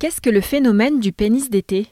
Qu'est-ce que le phénomène du pénis d'été?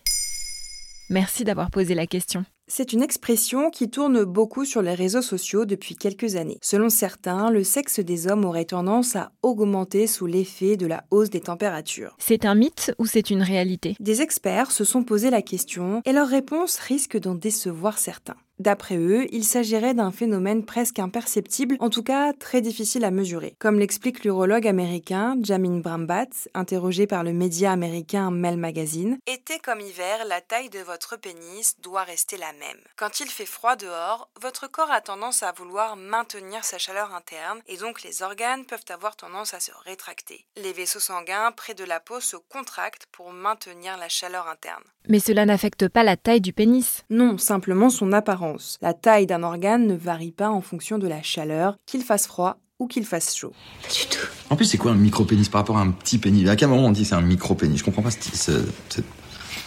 Merci d'avoir posé la question. C'est une expression qui tourne beaucoup sur les réseaux sociaux depuis quelques années. Selon certains, le sexe des hommes aurait tendance à augmenter sous l'effet de la hausse des températures. C'est un mythe ou c'est une réalité? Des experts se sont posé la question et leur réponse risque d'en décevoir certains. D'après eux, il s'agirait d'un phénomène presque imperceptible, en tout cas très difficile à mesurer. Comme l'explique l'urologue américain Jamin Brambat, interrogé par le média américain Mel Magazine, Été comme hiver, la taille de votre pénis doit rester la même. Quand il fait froid dehors, votre corps a tendance à vouloir maintenir sa chaleur interne et donc les organes peuvent avoir tendance à se rétracter. Les vaisseaux sanguins près de la peau se contractent pour maintenir la chaleur interne. Mais cela n'affecte pas la taille du pénis? Non, simplement son apparence. La taille d'un organe ne varie pas en fonction de la chaleur, qu'il fasse froid ou qu'il fasse chaud. du tout. En plus, c'est quoi un micro-pénis par rapport à un petit pénis? À quel moment on dit c'est un micro-pénis? Je comprends pas ce,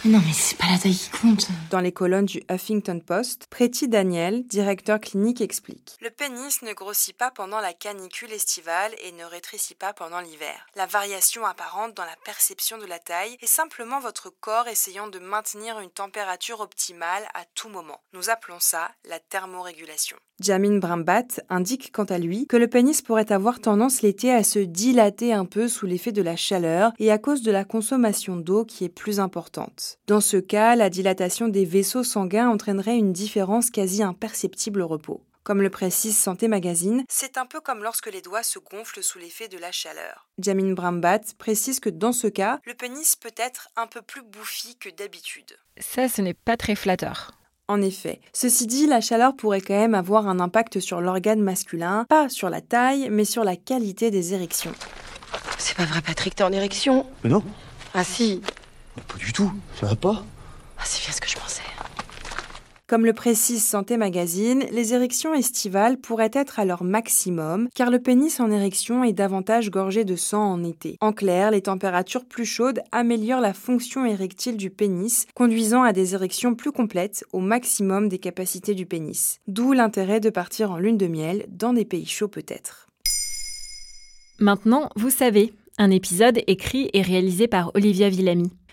non, mais c'est pas la taille qui compte. Dans les colonnes du Huffington Post, Pretty Daniel, directeur clinique, explique Le pénis ne grossit pas pendant la canicule estivale et ne rétrécit pas pendant l'hiver. La variation apparente dans la perception de la taille est simplement votre corps essayant de maintenir une température optimale à tout moment. Nous appelons ça la thermorégulation. Jamin Brambat indique quant à lui que le pénis pourrait avoir tendance l'été à se dilater un peu sous l'effet de la chaleur et à cause de la consommation d'eau qui est plus importante. Dans ce cas, la dilatation des vaisseaux sanguins entraînerait une différence quasi imperceptible au repos. Comme le précise Santé Magazine, c'est un peu comme lorsque les doigts se gonflent sous l'effet de la chaleur. Jamin Brambat précise que dans ce cas, le pénis peut être un peu plus bouffi que d'habitude. Ça, ce n'est pas très flatteur. En effet. Ceci dit, la chaleur pourrait quand même avoir un impact sur l'organe masculin, pas sur la taille, mais sur la qualité des érections. C'est pas vrai, Patrick, t'es en érection? Mais non. Ah si, pas du tout, ça va pas. Ah, c'est bien ce que je pensais. Comme le précise Santé Magazine, les érections estivales pourraient être à leur maximum, car le pénis en érection est davantage gorgé de sang en été. En clair, les températures plus chaudes améliorent la fonction érectile du pénis, conduisant à des érections plus complètes au maximum des capacités du pénis. D'où l'intérêt de partir en lune de miel dans des pays chauds peut-être. Maintenant, vous savez, un épisode écrit et réalisé par Olivia Villamy.